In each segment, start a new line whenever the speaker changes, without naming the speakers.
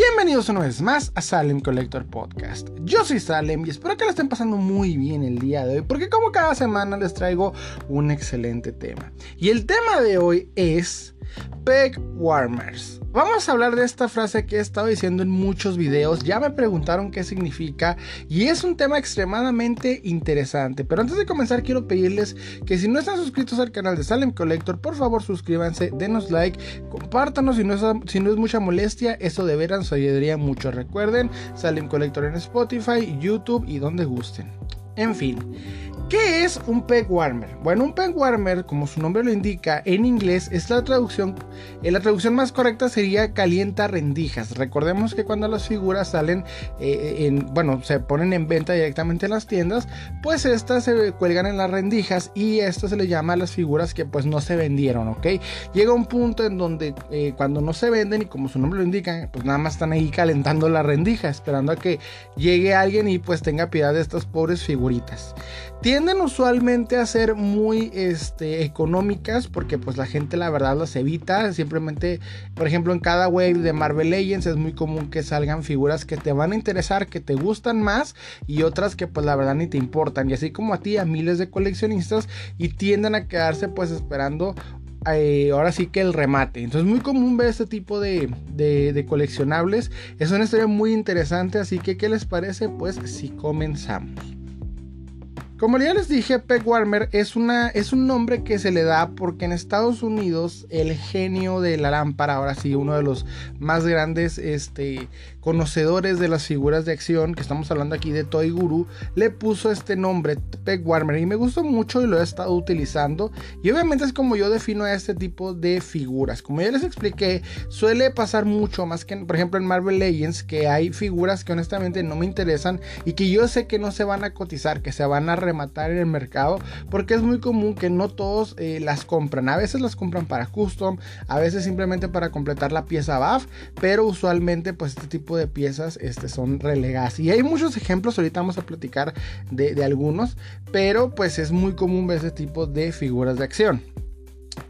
Bienvenidos una vez más a Salem Collector Podcast. Yo soy Salem y espero que la estén pasando muy bien el día de hoy porque como cada semana les traigo un excelente tema. Y el tema de hoy es Peg Warmers. Vamos a hablar de esta frase que he estado diciendo en muchos videos. Ya me preguntaron qué significa y es un tema extremadamente interesante. Pero antes de comenzar quiero pedirles que si no están suscritos al canal de Salem Collector, por favor suscríbanse, denos like, compártanos si no es, mucha molestia. Eso de veras ayudaría mucho. Recuerden, Salem Collector en Spotify, YouTube y donde gusten. En fin. ¿Qué es un peg warmer? Bueno, un peg warmer, como su nombre lo indica, en inglés es la traducción, eh, la traducción más correcta sería calienta rendijas. Recordemos que cuando las figuras salen, eh, en, bueno, se ponen en venta directamente en las tiendas, pues estas se cuelgan en las rendijas y esto se le llama a las figuras que pues no se vendieron, ¿ok? Llega un punto en donde eh, cuando no se venden y como su nombre lo indica, pues nada más están ahí calentando la rendija, esperando a que llegue alguien y pues tenga piedad de estas pobres figuritas tienden usualmente a ser muy este, económicas porque pues la gente la verdad las evita. Simplemente, por ejemplo, en cada wave de Marvel Legends es muy común que salgan figuras que te van a interesar, que te gustan más y otras que pues la verdad ni te importan. Y así como a ti, a miles de coleccionistas y tienden a quedarse pues esperando eh, ahora sí que el remate. Entonces muy común ver este tipo de, de, de, coleccionables. Es una historia muy interesante, así que ¿qué les parece? Pues si comenzamos. Como ya les dije, Peg Warmer es, una, es un nombre que se le da porque en Estados Unidos el genio de la lámpara, ahora sí, uno de los más grandes este, conocedores de las figuras de acción, que estamos hablando aquí de Toy Guru, le puso este nombre, Peg Warmer, y me gustó mucho y lo he estado utilizando. Y obviamente es como yo defino a este tipo de figuras. Como ya les expliqué, suele pasar mucho más que, por ejemplo, en Marvel Legends, que hay figuras que honestamente no me interesan y que yo sé que no se van a cotizar, que se van a rematar en el mercado, porque es muy común que no todos eh, las compran. A veces las compran para custom, a veces simplemente para completar la pieza BAF, pero usualmente pues este tipo de piezas este, son relegadas. Y hay muchos ejemplos, ahorita vamos a platicar de, de algunos, pero pues es muy común ver ese tipo de figuras de acción.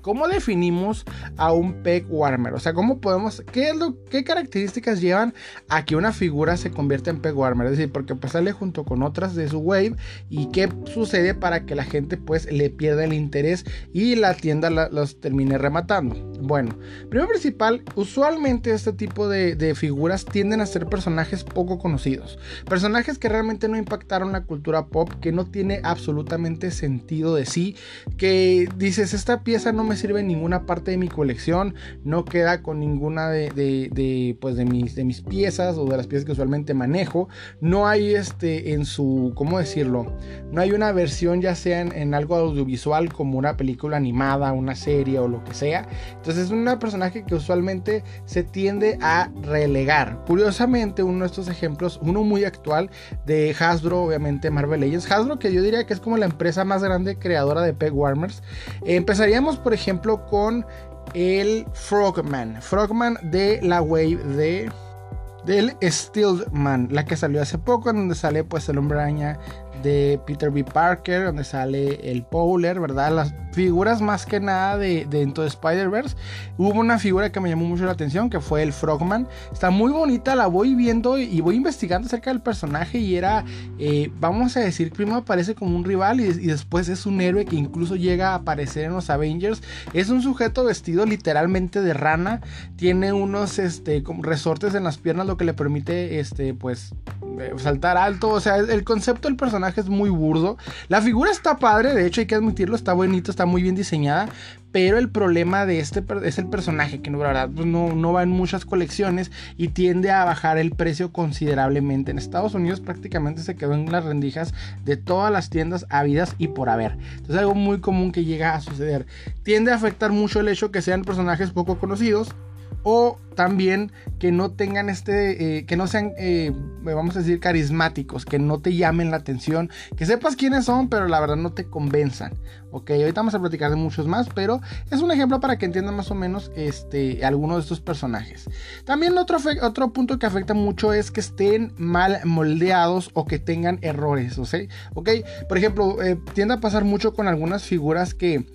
¿Cómo definimos a un peg warmer? O sea, ¿cómo podemos, qué, es lo, qué características llevan a que una figura se convierta en peg warmer? Es decir, porque pues sale junto con otras de su wave y qué sucede para que la gente pues le pierda el interés y la tienda los termine rematando. Bueno, primero principal, usualmente este tipo de, de figuras tienden a ser personajes poco conocidos. Personajes que realmente no impactaron la cultura pop, que no tiene absolutamente sentido de sí, que dices, esta pieza no me sirve en ninguna parte de mi colección, no queda con ninguna de, de, pues de, mis, de mis piezas o de las piezas que usualmente manejo. No hay este en su, ¿cómo decirlo? No hay una versión ya sea en, algo audiovisual como una película animada, una serie o lo que sea. Entonces es un personaje que usualmente se tiende a relegar. Curiosamente, uno de estos ejemplos, uno muy actual de Hasbro, obviamente Marvel Legends. Hasbro que yo diría que es como la empresa más grande creadora de Peg Warmers. empezaríamos por ejemplo con el Frogman. Frogman de la wave de del Steelman, la que salió hace poco, en donde sale pues el hombre de Peter B. Parker, donde sale el Powler, ¿verdad? Las figuras más que nada de, dentro de Spider-Verse. Hubo una figura que me llamó mucho la atención, que fue el Frogman. Está muy bonita, la voy viendo y voy investigando acerca del personaje y era, eh, vamos a decir, primero aparece como un rival y, después es un héroe que incluso llega a aparecer en los Avengers. Es un sujeto vestido literalmente de rana, tiene unos este, resortes en las piernas, lo que le permite, este, pues, eh, saltar alto. O sea, el concepto del personaje es muy burdo. La figura está padre, de hecho hay que admitirlo, está bonito, está muy bien diseñada. Pero el problema de este es el personaje, que pues no, no va en muchas colecciones y tiende a bajar el precio considerablemente. En Estados Unidos prácticamente se quedó en las rendijas de todas las tiendas habidas y por haber. Entonces algo muy común que llega a suceder. Tiende a afectar mucho el hecho que sean personajes poco conocidos o también que no tengan este, eh, que no sean, eh, vamos a decir, carismáticos, que no te llamen la atención, que sepas quiénes son, pero la verdad no te convenzan. Ok, ahorita vamos a platicar de muchos más, pero es un ejemplo para que entiendan más o menos este, algunos de estos personajes. También otro, otro punto que afecta mucho es que estén mal moldeados o que tengan errores, ¿ok? Por ejemplo, eh, tiende a pasar mucho con algunas figuras que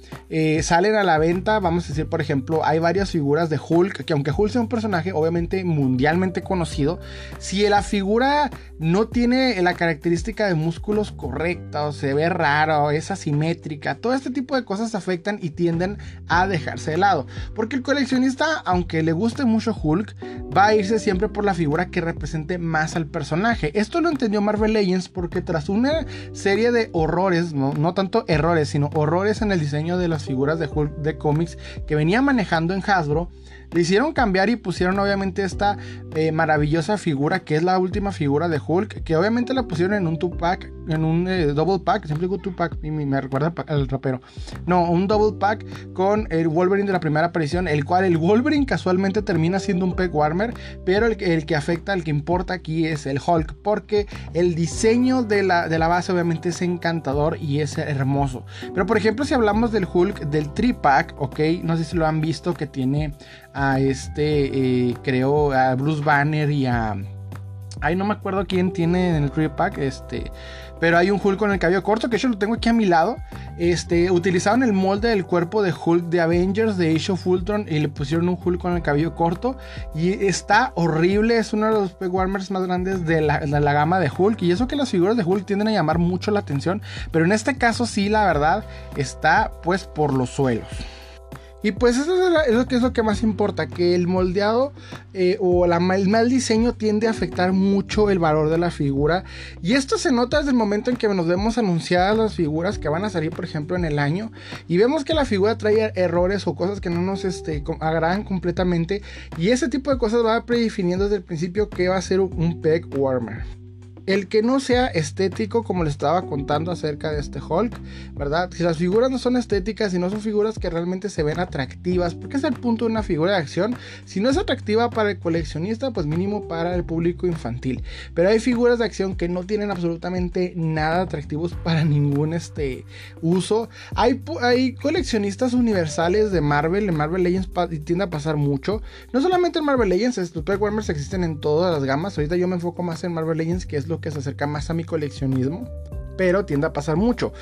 salen a la venta, vamos a decir, por ejemplo, hay varias figuras de Hulk, que aunque Hulk sea un personaje, obviamente mundialmente conocido, si la figura no tiene la característica de músculos correcta, o se ve raro, es asimétrica, todo este tipo de cosas afectan y tienden a dejarse de lado. Porque el coleccionista, aunque le guste mucho Hulk, va a irse siempre por la figura que represente más al personaje. Esto lo entendió Marvel Legends porque tras una serie de horrores, no, no tanto errores, sino horrores en el diseño de las figuras de Hulk de cómics que venía manejando en Hasbro, le hicieron cambiar y pusieron obviamente esta eh, maravillosa figura que es la última figura de Hulk, que obviamente la pusieron en un two-pack, en un eh, double pack, siempre digo two-pack y me, recuerda al rapero. No, un double pack con el Wolverine de la primera aparición, el cual el Wolverine casualmente termina siendo un peg warmer, pero el, que afecta, el que importa aquí es el Hulk, porque el diseño de la, de la base obviamente es encantador y es hermoso. Pero por ejemplo, si hablamos del Hulk del tri-pack, ok, no sé si lo han visto que tiene a este, eh, creo, a Bruce Banner y a... Ay, no me acuerdo quién tiene en el Tree Pack, este... Pero hay un Hulk con el cabello corto, que yo lo tengo aquí a mi lado. Este, utilizaron el molde del cuerpo de Hulk de Avengers de Age of Ultron y le pusieron un Hulk con el cabello corto. Y está horrible, es uno de los warmers más grandes de la, de la, gama de Hulk. Y eso que las figuras de Hulk tienden a llamar mucho la atención. Pero en este caso sí, la verdad, está pues por los suelos. Y pues eso es lo que es lo que más importa, que el moldeado eh, o la, el mal diseño tiende a afectar mucho el valor de la figura. Y esto se nota desde el momento en que nos vemos anunciadas las figuras que van a salir, por ejemplo, en el año. Y vemos que la figura trae errores o cosas que no nos este, agradan completamente. Y ese tipo de cosas va predefiniendo desde el principio que va a ser un peg warmer el que no sea estético, como les estaba contando acerca de este Hulk, ¿verdad? Si las figuras no son estéticas y no son figuras que realmente se ven atractivas, porque es el punto de una figura de acción. Si no es atractiva para el coleccionista, pues mínimo para el público infantil. Pero hay figuras de acción que no tienen absolutamente nada atractivos para ningún este, uso. Hay, coleccionistas universales de Marvel, en Marvel Legends tiende a pasar mucho. No solamente en Marvel Legends, los Warmers existen en todas las gamas. Ahorita yo me enfoco más en Marvel Legends, que es lo que se acerca más a mi coleccionismo pero tiende a pasar mucho.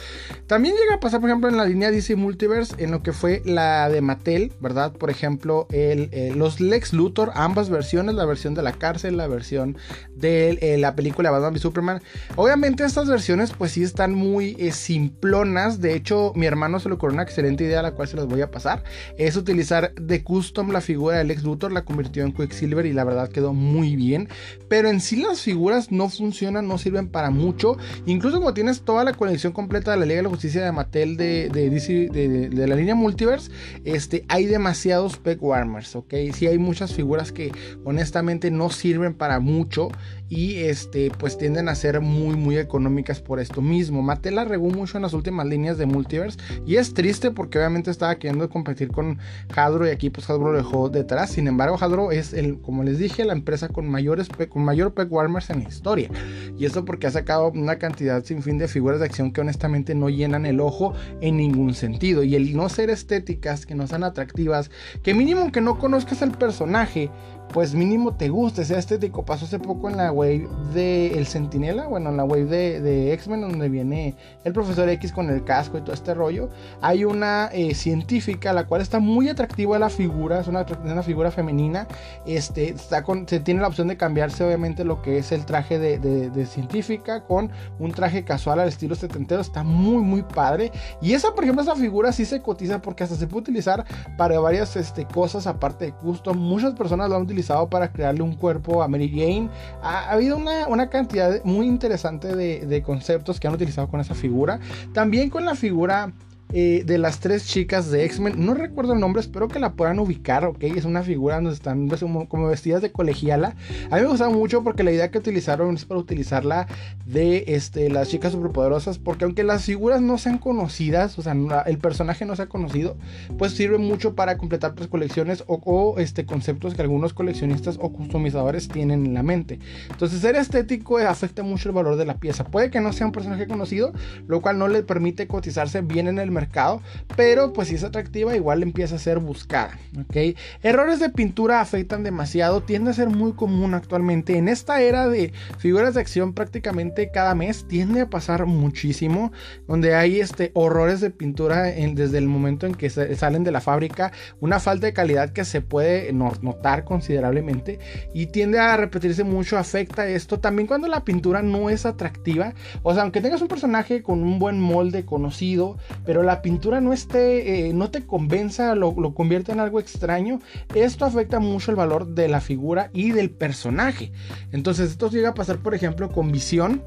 También llega a pasar, por ejemplo, en la línea DC Multiverse, en lo que fue la de Mattel, ¿verdad? Por ejemplo, eh, los Lex Luthor, ambas versiones, la versión de la cárcel, la versión de eh, la película Batman y Superman. Obviamente estas versiones pues sí están muy eh, simplonas, de hecho mi hermano se le ocurrió una excelente idea, la cual se las voy a pasar, es utilizar de custom la figura de Lex Luthor, la convirtió en Quicksilver y la verdad quedó muy bien, pero en sí las figuras no funcionan, no sirven para mucho, incluso como tienes toda la colección completa de la Liga de la Justicia de Mattel de, de, la línea Multiverse, este, hay demasiados peg warmers, ¿ok? Sí hay muchas figuras que honestamente no sirven para mucho y este pues tienden a ser muy muy económicas por esto mismo. Mattel regó mucho en las últimas líneas de Multiverse y es triste porque obviamente estaba queriendo competir con Hadro y aquí pues Hadro lo dejó detrás. Sin embargo, Hadro es el como les dije la empresa con mayores con mayor peg warmers en la historia. Y esto porque ha sacado una cantidad sin fin de figuras de acción que honestamente no llenan el ojo en ningún sentido y el no ser estéticas, que no sean atractivas, que mínimo que no conozcas al personaje pues mínimo te guste, sea estético. Pasó hace poco en la wave de El Centinela, bueno, en la wave de, X-Men, donde viene el profesor X con el casco y todo este rollo. Hay una eh, científica, la cual está muy atractiva la figura, es una, figura femenina. Este, está con, se tiene la opción de cambiarse, obviamente, lo que es el traje de, de, científica con un traje casual al estilo setentero. Está muy, muy padre. Y esa, por ejemplo, esa figura sí se cotiza porque hasta se puede utilizar para varias este, cosas aparte de custom. Muchas personas lo han utilizado para crearle un cuerpo a Mary Jane. Ha, habido una, una, cantidad muy interesante de, de conceptos que han utilizado con esa figura. También con la figura eh, de las tres chicas de X-Men. No recuerdo el nombre, espero que la puedan ubicar, ¿ok? Es una figura donde están pues, como vestidas de colegiala. A mí me gustaba mucho porque la idea que utilizaron es para utilizarla de este, las chicas superpoderosas. Porque aunque las figuras no sean conocidas, o sea, el personaje no sea conocido, pues sirve mucho para completar las colecciones o, este, conceptos que algunos coleccionistas o customizadores tienen en la mente. Entonces, ser estético afecta mucho el valor de la pieza. Puede que no sea un personaje conocido, lo cual no le permite cotizarse bien en el mercado mercado, pero pues si es atractiva igual empieza a ser buscada, ¿ok? Errores de pintura afectan demasiado, tiende a ser muy común actualmente. En esta era de figuras de acción prácticamente cada mes tiende a pasar muchísimo, donde hay este, horrores de pintura desde el momento en que salen de la fábrica, una falta de calidad que se puede notar considerablemente y tiende a repetirse mucho, afecta esto también cuando la pintura no es atractiva, o sea, aunque tengas un personaje con un buen molde conocido, pero la pintura no esté, eh, no te convenza, lo, convierte en algo extraño, esto afecta mucho el valor de la figura y del personaje. Entonces esto llega a pasar, por ejemplo, con Visión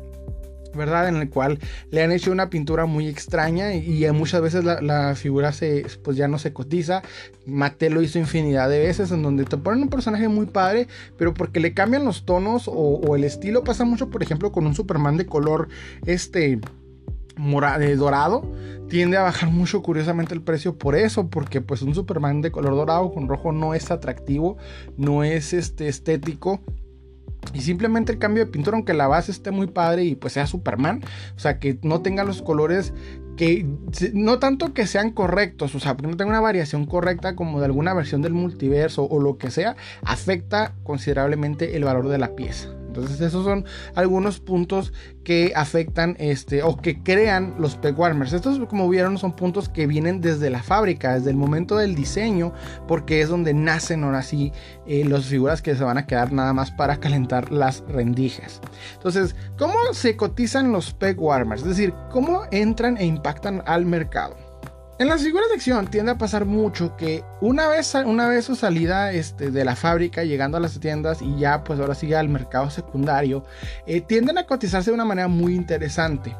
¿verdad? En el cual le han hecho una pintura muy extraña y, muchas veces la, figura se, pues ya no se cotiza. Mattel lo hizo infinidad de veces en donde te ponen un personaje muy padre, pero porque le cambian los tonos o, el estilo pasa mucho, por ejemplo, con un Superman de color este dorado tiende a bajar mucho curiosamente el precio por eso, porque pues un Superman de color dorado con rojo no es atractivo, no es este estético y simplemente el cambio de pintura, aunque la base esté muy padre y pues sea Superman, o sea, que no tenga los colores que no tanto que sean correctos, o sea, que no tenga una variación correcta como de alguna versión del multiverso o lo que sea, afecta considerablemente el valor de la pieza. Entonces esos son algunos puntos que afectan este o que crean los peg warmers. Estos como vieron son puntos que vienen desde la fábrica, desde el momento del diseño, porque es donde nacen ahora sí eh, las figuras que se van a quedar nada más para calentar las rendijas. Entonces, ¿cómo se cotizan los peg warmers? Es decir, ¿cómo entran e impactan al mercado? En las figuras de acción tiende a pasar mucho que una vez, una vez su salida este, de la fábrica, llegando a las tiendas y ya pues ahora sigue al mercado secundario, eh, tienden a cotizarse de una manera muy interesante.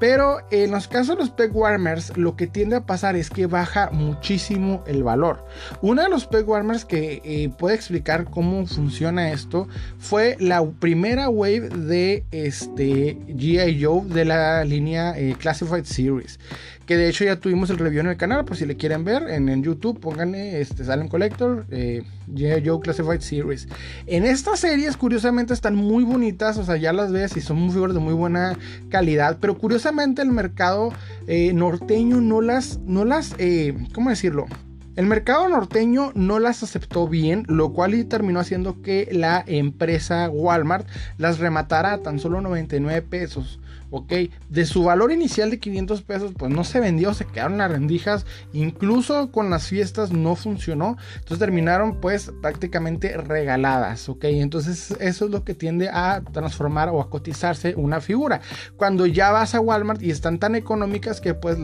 Pero en los casos de los peg warmers, lo que tiende a pasar es que baja muchísimo el valor. Uno de los peg warmers que eh, puede explicar cómo funciona esto fue la primera wave de este G.I. Joe de la línea eh, Classified Series que de hecho ya tuvimos el review en el canal, por si le quieren ver, en, YouTube, pónganle este, Salem Collector, eh, Joe Classified Series. En estas series, curiosamente, están muy bonitas, o sea, ya las ves y son muy figuras de muy buena calidad, pero curiosamente el mercado eh, norteño no las, no las, eh, ¿cómo decirlo? El mercado norteño no las aceptó bien, lo cual terminó haciendo que la empresa Walmart las rematara a tan solo 99 pesos ok, de su valor inicial de 500 pesos, pues no se vendió, se quedaron las rendijas, incluso con las fiestas no funcionó, entonces terminaron pues prácticamente regaladas, ok, entonces eso es lo que tiende a transformar o a cotizarse una figura. Cuando ya vas a Walmart y están tan económicas que pues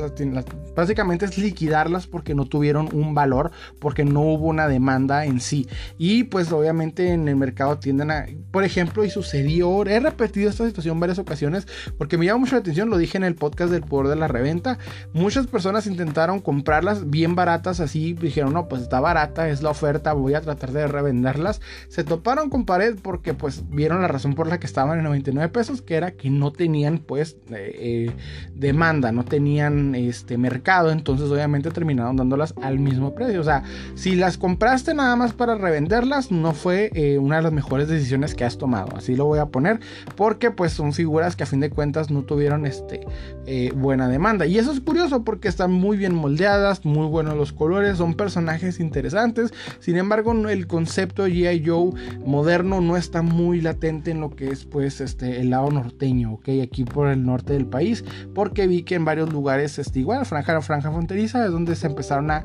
básicamente es liquidarlas porque no tuvieron un valor, porque no hubo una demanda en sí. Y pues obviamente en el mercado tienden a, por ejemplo, y sucedió, he repetido esta situación varias ocasiones, porque me llama mucho la atención, lo dije en el podcast del poder de la reventa. Muchas personas intentaron comprarlas bien baratas, así dijeron, no, pues está barata, es la oferta, voy a tratar de revenderlas. Se toparon con pared porque pues vieron la razón por la que estaban en 99 pesos, que era que no tenían pues eh, eh, demanda, no tenían este mercado, entonces obviamente terminaron dándolas al mismo precio. O sea, si las compraste nada más para revenderlas, no fue eh, una de las mejores decisiones que has tomado. Así lo voy a poner, porque pues son figuras que a fin de cuentas no tuvieron este, eh, buena demanda. Y eso es curioso porque están muy bien moldeadas, muy buenos los colores, son personajes interesantes. Sin embargo, el concepto G.I. Joe moderno no está muy latente en lo que es pues este, el lado norteño, ok, aquí por el norte del país, porque vi que en varios lugares, este, igual, franja, franja fronteriza, es donde se empezaron a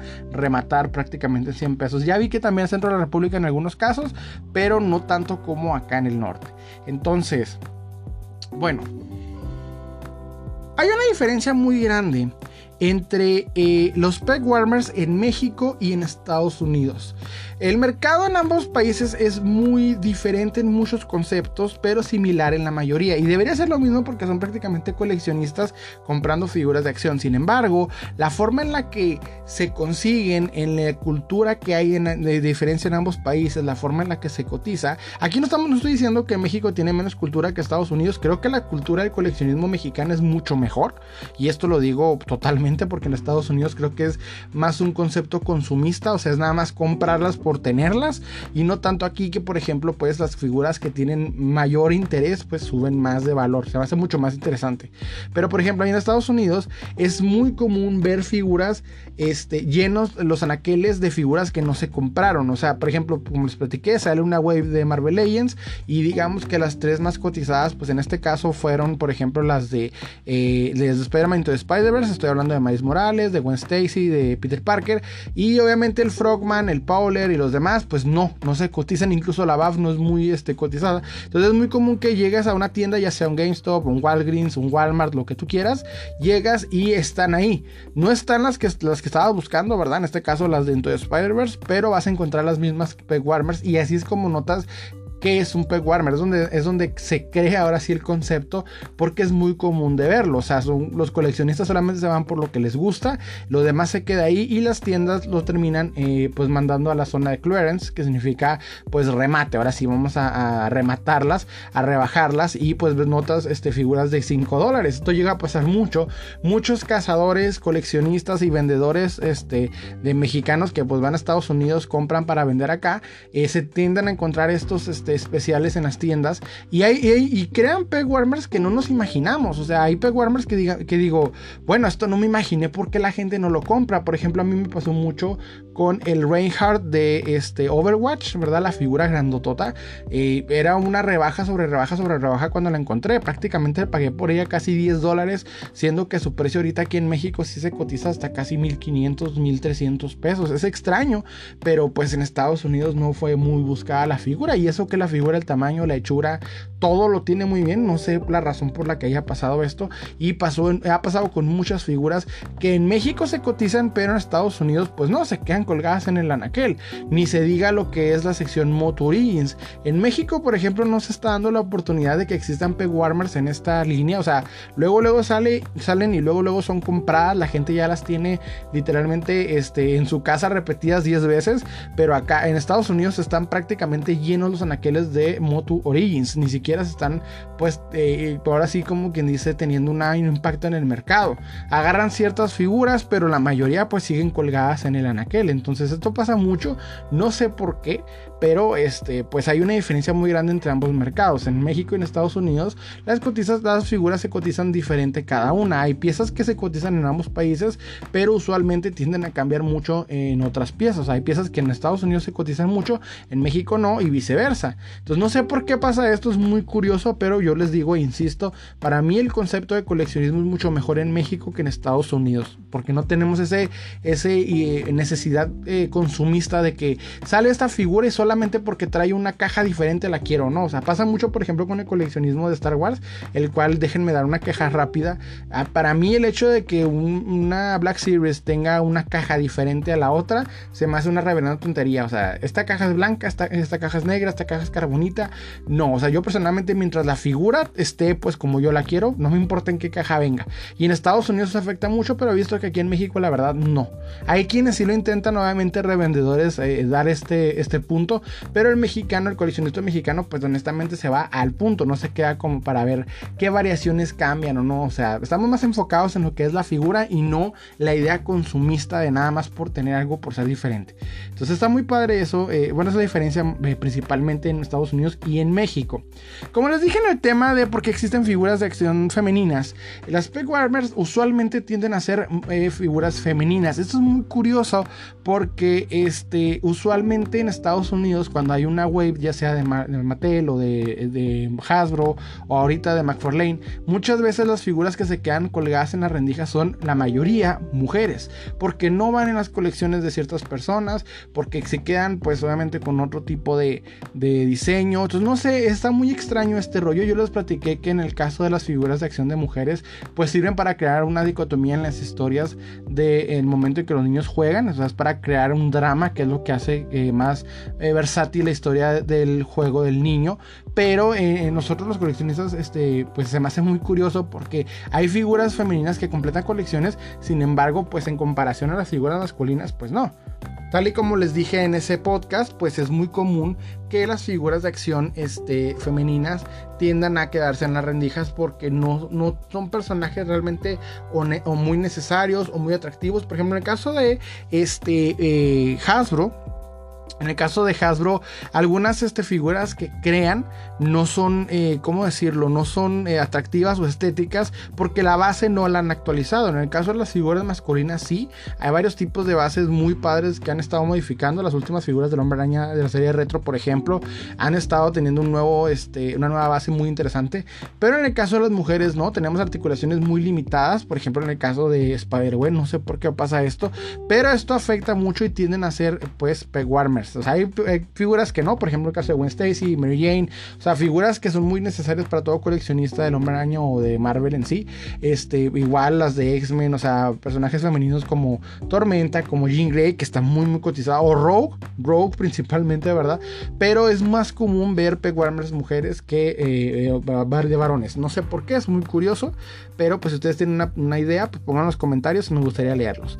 rematar prácticamente 100 pesos. Ya vi que también en Centro de la República en algunos casos, pero no tanto como acá en el norte. Entonces, bueno, hay una diferencia muy grande entre eh, los peg warmers en México y en Estados Unidos. El mercado en ambos países es muy diferente en muchos conceptos, pero similar en la mayoría. Y debería ser lo mismo porque son prácticamente coleccionistas comprando figuras de acción. Sin embargo, la forma en la que se consiguen, en la cultura que hay de diferencia en ambos países, la forma en la que se cotiza. Aquí no, estamos, no estoy diciendo que México tiene menos cultura que Estados Unidos. Creo que la cultura del coleccionismo mexicano es mucho mejor. Y esto lo digo totalmente porque en Estados Unidos creo que es más un concepto consumista, o sea, es nada más comprarlas por tenerlas y no tanto aquí que por ejemplo pues las figuras que tienen mayor interés pues suben más de valor, se me hace mucho más interesante. Pero por ejemplo, ahí en Estados Unidos es muy común ver figuras este, llenos los anaqueles de figuras que no se compraron, o sea, por ejemplo, como les platiqué, sale una wave de Marvel Legends y digamos que las tres más cotizadas pues en este caso fueron por ejemplo las de, eh, de Spider-Man de Spider-Verse, estoy hablando de Miles Morales, de Gwen Stacy, de Peter Parker y obviamente el Frogman, el Powler y los demás pues no, no se cotizan, incluso la BAF no es muy este, cotizada, entonces es muy común que llegues a una tienda, ya sea un GameStop, un Walgreens, un Walmart, lo que tú quieras, llegas y están ahí, no están las que, las que estabas buscando, ¿verdad? En este caso las de Into Spider-Verse, pero vas a encontrar las mismas Warmers y así es como notas qué es un peg warmer. Es donde, es donde se crea ahora sí el concepto porque es muy común de verlo. O sea, son, los coleccionistas solamente se van por lo que les gusta, lo demás se queda ahí y las tiendas lo terminan eh, pues mandando a la zona de clearance, que significa pues remate. Ahora sí vamos a, rematarlas, a rebajarlas y pues notas este, figuras de 5 dólares. Esto llega a pasar mucho. Muchos cazadores, coleccionistas y vendedores este, de mexicanos que pues van a Estados Unidos, compran para vender acá, eh, se tienden a encontrar estos... Este, especiales en las tiendas y, hay, y, crean peg warmers que no nos imaginamos. O sea, hay peg warmers que, diga, que digo, bueno, esto no me imaginé porque la gente no lo compra. Por ejemplo, a mí me pasó mucho con el Reinhardt de este Overwatch, ¿verdad? La figura grandotota. Eh, era una rebaja sobre rebaja sobre rebaja cuando la encontré. Prácticamente pagué por ella casi 10 dólares, siendo que su precio ahorita aquí en México sí se cotiza hasta casi 1500, 1300 pesos. Es extraño, pero pues en Estados Unidos no fue muy buscada la figura y eso que la figura, el tamaño, la hechura, todo lo tiene muy bien. No sé la razón por la que haya pasado esto y pasó, ha pasado con muchas figuras que en México se cotizan, pero en Estados Unidos pues no, se quedan colgadas en el anaquel. Ni se diga lo que es la sección Moto Origins. En México, por ejemplo, no se está dando la oportunidad de que existan peg warmers en esta línea. O sea, luego, luego sale, salen y luego, luego son compradas. La gente ya las tiene literalmente este, en su casa repetidas 10 veces. Pero acá en Estados Unidos están prácticamente llenos los anaqueles de Moto Origins. Ni siquiera se están, pues, eh, ahora sí, como quien dice, teniendo un impacto en el mercado. Agarran ciertas figuras, pero la mayoría, pues, siguen colgadas en el anaquel. Entonces esto pasa mucho, no sé por qué, pero este, pues hay una diferencia muy grande entre ambos mercados. En México y en Estados Unidos las, cotizas, las figuras se cotizan diferente cada una. Hay piezas que se cotizan en ambos países, pero usualmente tienden a cambiar mucho en otras piezas. Hay piezas que en Estados Unidos se cotizan mucho, en México no y viceversa. Entonces no sé por qué pasa esto, es muy curioso, pero yo les digo, e insisto, para mí el concepto de coleccionismo es mucho mejor en México que en Estados Unidos, porque no tenemos ese, ese eh, necesidad eh, consumista de que sale esta figura y solamente porque trae una caja diferente la quiero, ¿no? O sea, pasa mucho, por ejemplo, con el coleccionismo de Star Wars, el cual, déjenme dar una queja rápida. Ah, para mí, el hecho de que una Black Series tenga una caja diferente a la otra, se me hace una reverenda tontería. O sea, esta caja es blanca, esta, esta caja es negra, esta caja es carbonita. No, o sea, yo personalmente, mientras la figura esté, pues como yo la quiero, no me importa en qué caja venga. Y en Estados Unidos se afecta mucho, pero he visto que aquí en México, la verdad, no. Hay quienes sí lo intentan, obviamente, revendedores, eh, dar este, este punto, pero el mexicano, el coleccionista mexicano, pues honestamente se va al punto, no se queda como para ver qué variaciones cambian o no. O sea, estamos más enfocados en lo que es la figura y no la idea consumista de nada más por tener algo por ser diferente. Entonces está muy padre eso. Eh, bueno, esa diferencia eh, principalmente en Estados Unidos y en México. Como les dije en el tema de por qué existen figuras de acción femeninas, las peg warmers usualmente tienden a ser eh, figuras femeninas. Esto es muy curioso porque este, usualmente en Estados Unidos cuando hay una wave, ya sea de, Mattel o de, Hasbro o ahorita de McFarlane, muchas veces las figuras que se quedan colgadas en la rendija son la mayoría mujeres, porque no van en las colecciones de ciertas personas, porque se quedan pues obviamente con otro tipo de, diseño. Entonces no sé, está muy extraño este rollo. Yo les platiqué que en el caso de las figuras de acción de mujeres, pues sirven para crear una dicotomía en las historias del momento en que los niños juegan, o sea, es para crear un drama, que es lo que hace eh, más eh, versátil la historia del juego del niño, pero eh, nosotros los coleccionistas, este, pues se me hace muy curioso porque hay figuras femeninas que completan colecciones, sin embargo, pues en comparación a las figuras masculinas, pues no. Tal y como les dije en ese podcast, pues es muy común que las figuras de acción este, femeninas tiendan a quedarse en las rendijas porque no, no son personajes realmente o, muy necesarios o muy atractivos. Por ejemplo, en el caso de este, eh, Hasbro, en el caso de Hasbro, algunas este, figuras que crean no son, eh, ¿cómo decirlo? No son eh, atractivas o estéticas porque la base no la han actualizado. En el caso de las figuras masculinas, sí. Hay varios tipos de bases muy padres que han estado modificando. Las últimas figuras del Hombre Araña de la serie Retro, por ejemplo, han estado teniendo un nuevo, este, una nueva base muy interesante. Pero en el caso de las mujeres, no. Tenemos articulaciones muy limitadas. Por ejemplo, en el caso de Spider-Man, no sé por qué pasa esto. Pero esto afecta mucho y tienden a ser, pues, pegwarmers o sea, hay, figuras que no, por ejemplo, el caso de Gwen Stacy, Mary Jane, o sea, figuras que son muy necesarias para todo coleccionista del Hombre Araña o de Marvel en sí. Este, igual las de X-Men, o sea, personajes femeninos como Tormenta, como Jean Grey, que está muy, muy cotizada, o Rogue, Rogue principalmente, ¿verdad? Pero es más común ver Peg Warmers mujeres que eh, eh de varones. No sé por qué, es muy curioso, pero pues si ustedes tienen una, una idea, pues pongan en los comentarios, me gustaría leerlos.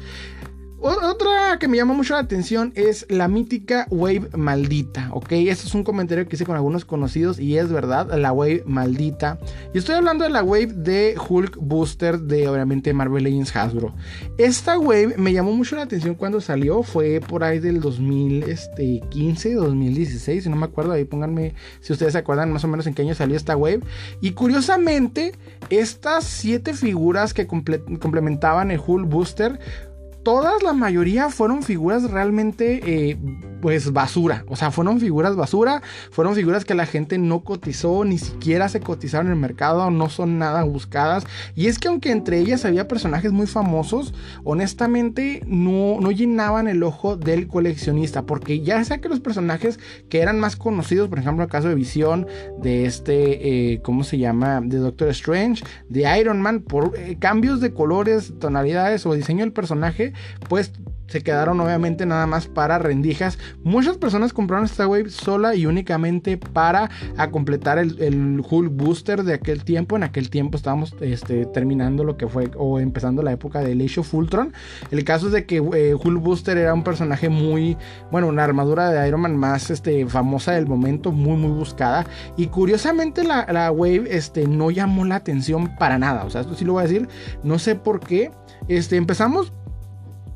Otra que me llama mucho la atención es la mítica Wave maldita, ¿ok? Este es un comentario que hice con algunos conocidos y es verdad, la Wave maldita. Y estoy hablando de la Wave de Hulk Booster de obviamente Marvel Legends Hasbro. Esta Wave me llamó mucho la atención cuando salió, fue por ahí del 2015, 2016, este, si no me acuerdo, ahí pónganme si ustedes se acuerdan más o menos en qué año salió esta Wave. Y curiosamente, estas siete figuras que complementaban el Hulk Booster todas, la mayoría fueron figuras realmente, eh, pues basura. O sea, fueron figuras basura, fueron figuras que la gente no cotizó, ni siquiera se cotizaron en el mercado, no son nada buscadas. Y es que aunque entre ellas había personajes muy famosos, honestamente no, no llenaban el ojo del coleccionista. Porque ya sea que los personajes que eran más conocidos, por ejemplo, el caso de Visión, de este, eh, ¿cómo se llama? De Doctor Strange, de Iron Man, por eh, cambios de colores, tonalidades o diseño del personaje, pues se quedaron obviamente nada más para rendijas. Muchas personas compraron esta wave sola y únicamente para a completar el, el, Hulk Booster de aquel tiempo. En aquel tiempo estábamos este, terminando lo que fue o empezando la época de Age of Ultron. El caso es de que eh, Hulk Booster era un personaje muy, bueno, una armadura de Iron Man más este, famosa del momento, muy muy buscada. Y curiosamente la, la wave este, no llamó la atención para nada. O sea, esto sí lo voy a decir. No sé por qué. Este, empezamos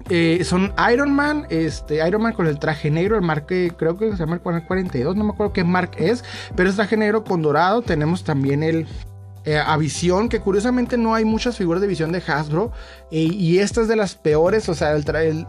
eh, son Iron Man, este, Iron Man con el traje negro, el Mark, creo que se llama el 42, no me acuerdo qué Mark es, pero es traje negro con dorado. Tenemos también el eh, a visión, que curiosamente no hay muchas figuras de visión de Hasbro. y esta es de las peores, o sea,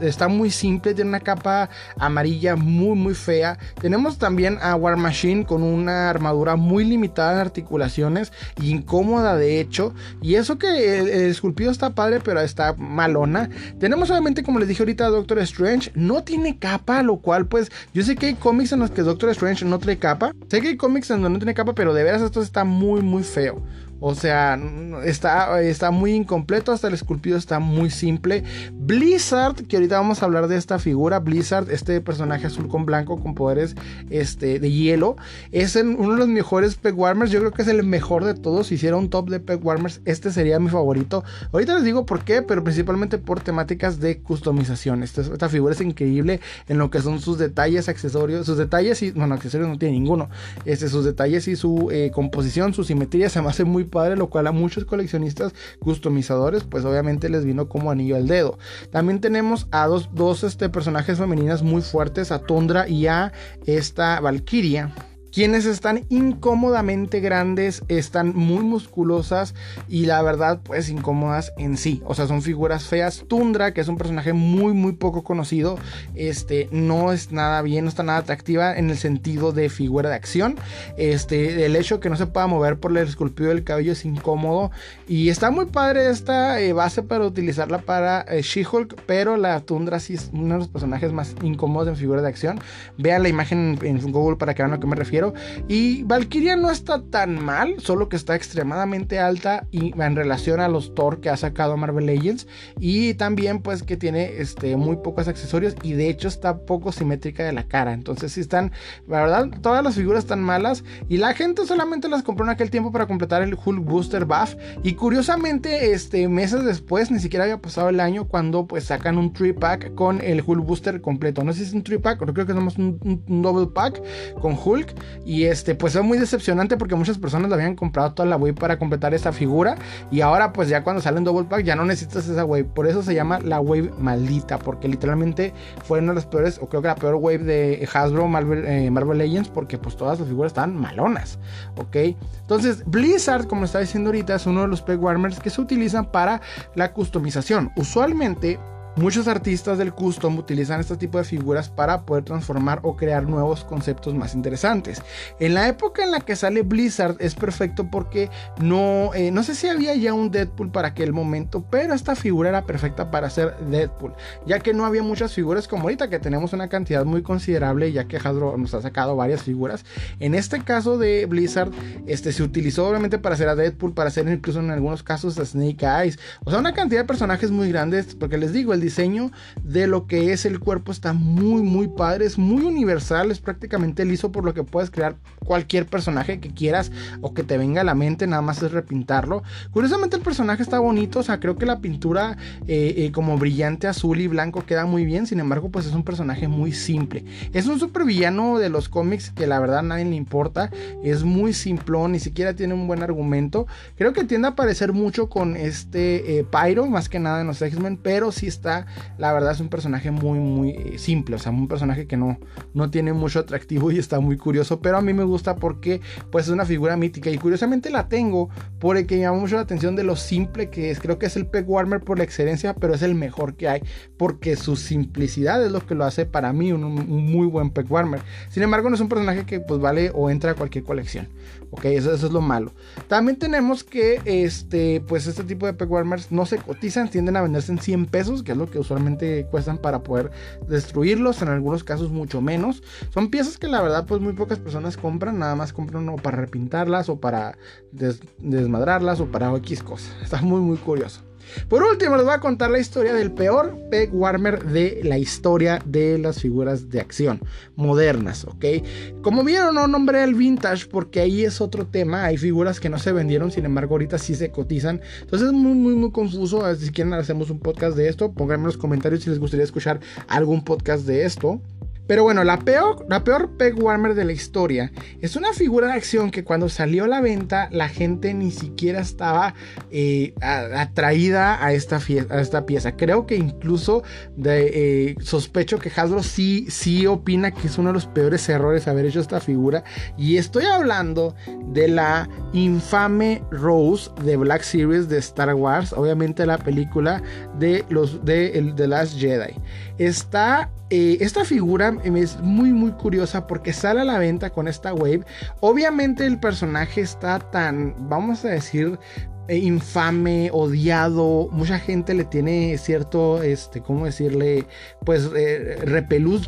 está muy simple, tiene una capa amarilla muy, muy fea. Tenemos también a War Machine con una armadura muy limitada en articulaciones, incómoda de hecho. Y eso que el, esculpido está padre, pero está malona. Tenemos obviamente, como les dije ahorita, Doctor Strange, no tiene capa, lo cual pues yo sé que hay cómics en los que Doctor Strange no trae capa. Sé que hay cómics en donde no tiene capa, pero de veras esto está muy, muy feo. O sea, está, está muy incompleto, hasta el esculpido está muy simple. Blizzard, que ahorita vamos a hablar de esta figura, Blizzard, este personaje azul con blanco con poderes este, de hielo, es uno de los mejores Peg Warmers, yo creo que es el mejor de todos. Si hiciera un top de Peg Warmers, este sería mi favorito. Ahorita les digo por qué, pero principalmente por temáticas de customización. Esta, figura es increíble en lo que son sus detalles, accesorios, sus detalles y, bueno, accesorios no tiene ninguno. Este, sus detalles y su eh, composición, su simetría se me hace muy padre, lo cual a muchos coleccionistas customizadores, pues obviamente les vino como anillo al dedo. También tenemos a dos, dos este, personajes femeninas muy fuertes, a Tundra y a esta Valkyria quienes están incómodamente grandes, están muy musculosas y la verdad pues incómodas en sí. O sea, son figuras feas. Tundra, que es un personaje muy muy poco conocido, este no es nada bien, no está nada atractiva en el sentido de figura de acción. Este, el hecho de que no se pueda mover por el esculpido del cabello es incómodo y está muy padre esta eh, base para utilizarla para eh, She-Hulk, pero la Tundra sí es uno de los personajes más incómodos en figura de acción. Vean la imagen en Google para que vean a lo que me refiero Y Valkyria no está tan mal, solo que está extremadamente alta y en relación a los Thor que ha sacado Marvel Legends. Y también pues que tiene este, muy pocos accesorios y de hecho está poco simétrica de la cara. Entonces si están, la verdad, todas las figuras están malas y la gente solamente las compró en aquel tiempo para completar el Hulk Booster Buff. Y curiosamente, este, meses después, ni siquiera había pasado el año cuando pues sacan un 3 pack con el Hulk Booster completo. No sé si es un 3 pack, creo que es un, double pack con Hulk. Y este, pues fue muy decepcionante porque muchas personas la habían comprado toda la wave para completar esta figura. Y ahora pues ya cuando sale en double pack ya no necesitas esa wave. Por eso se llama la wave maldita. Porque literalmente fue una de las peores, o creo que la peor wave de Hasbro Marvel, eh, Marvel Legends. Porque pues todas las figuras estaban malonas. Ok. Entonces Blizzard, como está diciendo ahorita, es uno de los peg warmers que se utilizan para la customización. Usualmente Muchos artistas del custom utilizan este tipo de figuras para poder transformar o crear nuevos conceptos más interesantes. En la época en la que sale Blizzard es perfecto porque no, eh, no sé si había ya un Deadpool para aquel momento, pero esta figura era perfecta para hacer Deadpool, ya que no había muchas figuras como ahorita que tenemos una cantidad muy considerable, ya que Hasbro nos ha sacado varias figuras. En este caso de Blizzard, este se utilizó obviamente para hacer a Deadpool, para hacer incluso en algunos casos a Snake Eyes, o sea, una cantidad de personajes muy grandes, porque les digo, el diseño de lo que es el cuerpo está muy, muy padre. Es muy universal, es prácticamente liso por lo que puedes crear cualquier personaje que quieras o que te venga a la mente, nada más es repintarlo. Curiosamente el personaje está bonito, o sea, creo que la pintura eh, eh, como brillante azul y blanco queda muy bien, sin embargo, pues es un personaje muy simple. Es un super villano de los cómics que la verdad a nadie le importa, es muy simplón, ni siquiera tiene un buen argumento. Creo que tiende a parecer mucho con este eh, Pyro, más que nada en los X-Men, pero sí está la verdad es un personaje muy, muy eh, simple, o sea, un personaje que no, no tiene mucho atractivo y está muy curioso, pero a mí me gusta porque pues es una figura mítica y curiosamente la tengo porque me llama mucho la atención de lo simple que es, creo que es el Peg Warmer por la excelencia, pero es el mejor que hay porque su simplicidad es lo que lo hace para mí un, muy buen Peg Warmer. Sin embargo, no es un personaje que pues vale o entra a cualquier colección. Ok, eso, es lo malo. También tenemos que este, pues este tipo de Peg Warmers no se cotizan, tienden a venderse en 100 pesos, que es lo que usualmente cuestan para poder destruirlos, en algunos casos mucho menos. Son piezas que la verdad pues muy pocas personas compran, nada más compran o para repintarlas o para desmadrarlas o para X cosas. Está muy muy curioso. Por último, les voy a contar la historia del peor peg warmer de la historia de las figuras de acción modernas, ¿ok? Como vieron, no nombré el vintage porque ahí es otro tema. Hay figuras que no se vendieron, sin embargo, ahorita sí se cotizan. Entonces es muy, muy, muy confuso. Si quieren, hacemos un podcast de esto. Pónganme en los comentarios si les gustaría escuchar algún podcast de esto. Pero bueno, la peor, la peor peg warmer de la historia es una figura de acción que cuando salió a la venta la gente ni siquiera estaba eh, atraída a esta, a esta pieza. Creo que incluso de, eh, sospecho que Hasbro sí, sí opina que es uno de los peores errores haber hecho esta figura. Y estoy hablando de la infame Rose de Black Series de Star Wars, obviamente la película de los de The Last Jedi. Está eh, esta figura es muy muy curiosa porque sale a la venta con esta wave. Obviamente el personaje está tan, vamos a decir, infame, odiado, mucha gente le tiene cierto, este, ¿cómo decirle? Pues eh.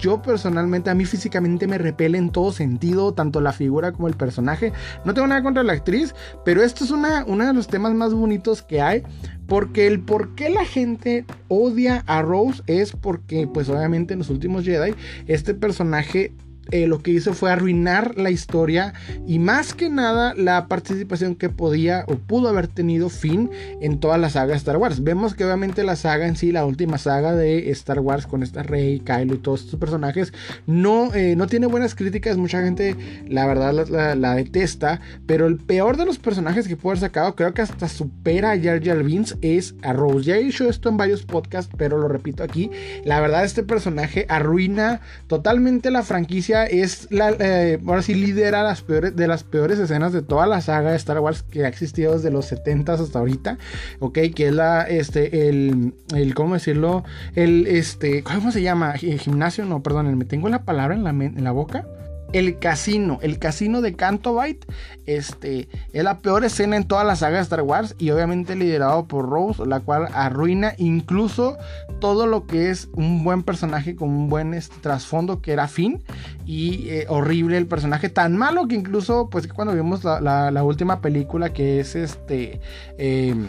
Yo personalmente, a mí físicamente me repele en todo sentido, tanto la figura como el personaje. No tengo nada contra la actriz, pero esto es una, uno de los temas más bonitos que hay. Porque el por qué la gente odia a Rose es porque, pues obviamente en los últimos Jedi, este personaje eh, lo que hizo fue arruinar la historia y más que nada la participación que podía o pudo haber tenido fin en toda la saga de Star Wars. Vemos que obviamente la saga en sí, la última saga de Star Wars con esta Rey, Kylo y todos estos personajes, no, eh, no tiene buenas críticas. Mucha gente la verdad la, detesta, pero el peor de los personajes que pudo haber sacado, creo que hasta supera a Jar Jar es a Rose. Ya he dicho esto en varios podcasts, pero lo repito aquí. La verdad, este personaje arruina totalmente la franquicia es la, eh, ahora sí lidera las peores, de las peores escenas de toda la saga de Star Wars que ha existido desde los 70 hasta ahorita, ok, que es la, este, el, el, ¿cómo decirlo? El, este, ¿cómo se llama? ¿El gimnasio? No, perdón, me tengo la palabra en la, en la boca. El casino, el casino de Canto este, es la peor escena en toda la saga de Star Wars y obviamente liderado por Rose, la cual arruina incluso todo lo que es un buen personaje con un buen este, trasfondo que era Finn y eh, horrible el personaje, tan malo que incluso pues cuando vimos la, última película que es este... Em,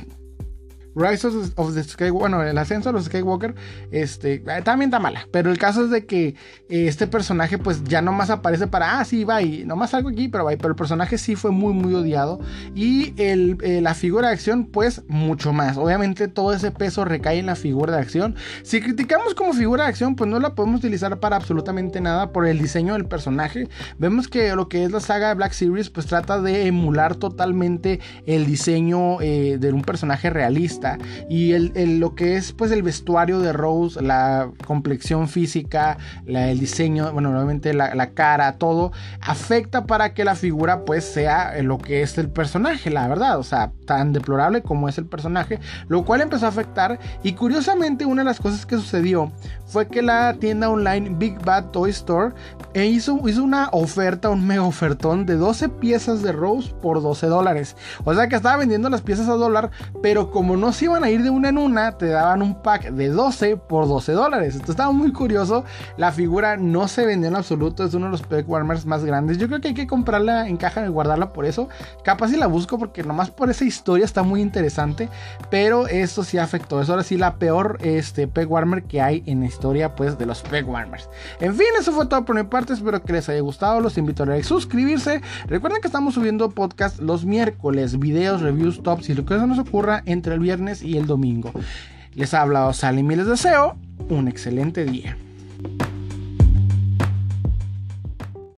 Rise of the Skywalker, bueno, el ascenso de los Skywalker, este, eh, también está mala. Pero el caso es de que eh, este personaje, pues ya nomás aparece para, ah, sí, va, y nomás algo aquí, pero va. Pero el personaje sí fue muy, muy odiado. Y el, eh, la figura de acción, pues mucho más. Obviamente todo ese peso recae en la figura de acción. Si criticamos como figura de acción, pues no la podemos utilizar para absolutamente nada por el diseño del personaje. Vemos que lo que es la saga de Black Series, pues trata de emular totalmente el diseño de un personaje realista y el, lo que es pues el vestuario de Rose, la complexión física, el diseño, bueno, nuevamente la, cara, todo, afecta para que la figura pues sea lo que es el personaje, la verdad, o sea, tan deplorable como es el personaje, lo cual empezó a afectar. Y curiosamente una de las cosas que sucedió fue que la tienda online Big Bad Toy Store e hizo, hizo una oferta, un mega ofertón de 12 piezas de Rose por 12 dólares. O sea que estaba vendiendo las piezas a dólar, pero como no se iban a ir de una en una, te daban un pack de 12 por 12 dólares. Esto estaba muy curioso. La figura no se vendió en absoluto, es uno de los pack warmers más grandes. Yo creo que hay que comprarla en caja y guardarla por eso. Capaz si la busco porque nomás por esa historia está muy interesante, pero esto sí afectó. Es ahora sí la peor este, pack warmer que hay en este historia pues de los Peg Warmers. En fin, eso fue todo por mi parte, espero que les haya gustado, los invito a suscribirse. Recuerden que estamos subiendo podcast los miércoles, videos, reviews, tops y lo que se nos ocurra entre el viernes y el domingo. Les ha hablado Salim y les deseo un excelente día.